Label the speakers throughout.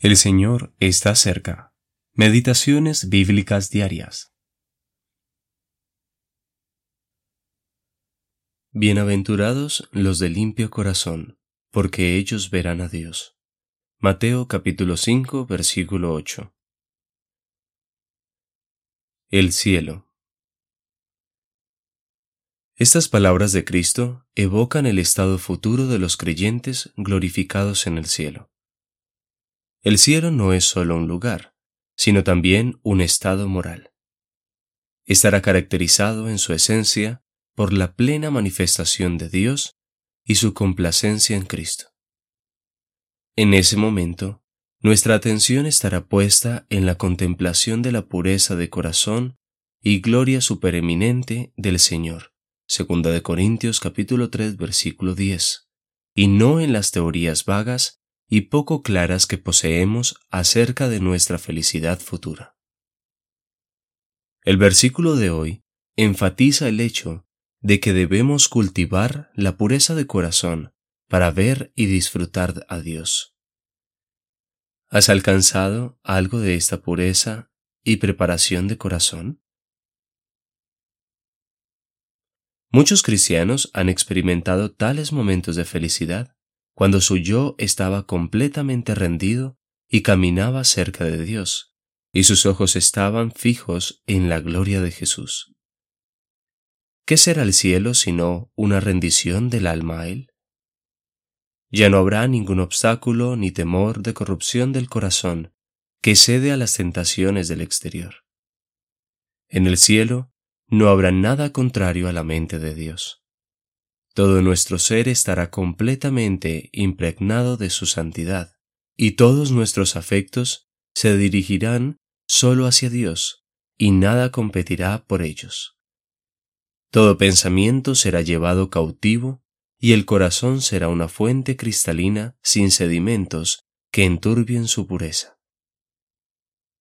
Speaker 1: El Señor está cerca. Meditaciones bíblicas diarias. Bienaventurados los de limpio corazón, porque ellos verán a Dios. Mateo capítulo 5 versículo 8. El cielo. Estas palabras de Cristo evocan el estado futuro de los creyentes glorificados en el cielo. El cielo no es solo un lugar, sino también un estado moral. Estará caracterizado en su esencia por la plena manifestación de Dios y su complacencia en Cristo. En ese momento, nuestra atención estará puesta en la contemplación de la pureza de corazón y gloria supereminente del Señor, segunda de Corintios capítulo 3 versículo 10, y no en las teorías vagas y poco claras que poseemos acerca de nuestra felicidad futura. El versículo de hoy enfatiza el hecho de que debemos cultivar la pureza de corazón para ver y disfrutar a Dios. ¿Has alcanzado algo de esta pureza y preparación de corazón? Muchos cristianos han experimentado tales momentos de felicidad cuando su yo estaba completamente rendido y caminaba cerca de Dios, y sus ojos estaban fijos en la gloria de Jesús. ¿Qué será el cielo sino una rendición del alma a Él? Ya no habrá ningún obstáculo ni temor de corrupción del corazón que cede a las tentaciones del exterior. En el cielo no habrá nada contrario a la mente de Dios. Todo nuestro ser estará completamente impregnado de su santidad, y todos nuestros afectos se dirigirán solo hacia Dios, y nada competirá por ellos. Todo pensamiento será llevado cautivo, y el corazón será una fuente cristalina sin sedimentos que enturbien su pureza.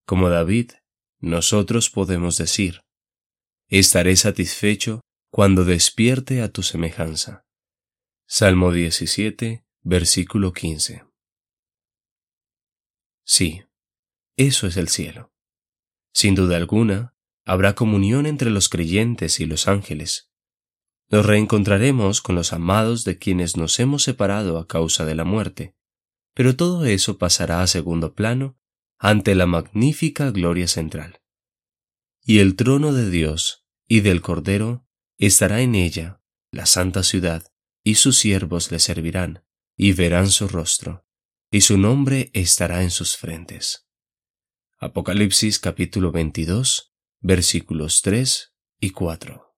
Speaker 1: Como David, nosotros podemos decir, estaré satisfecho cuando despierte a tu semejanza. Salmo 17, versículo 15. Sí, eso es el cielo. Sin duda alguna, habrá comunión entre los creyentes y los ángeles. Nos reencontraremos con los amados de quienes nos hemos separado a causa de la muerte, pero todo eso pasará a segundo plano ante la magnífica gloria central. Y el trono de Dios y del Cordero Estará en ella la santa ciudad, y sus siervos le servirán, y verán su rostro, y su nombre estará en sus frentes. Apocalipsis capítulo 22, versículos 3 y 4.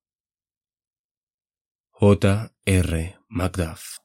Speaker 1: J. R. Macduff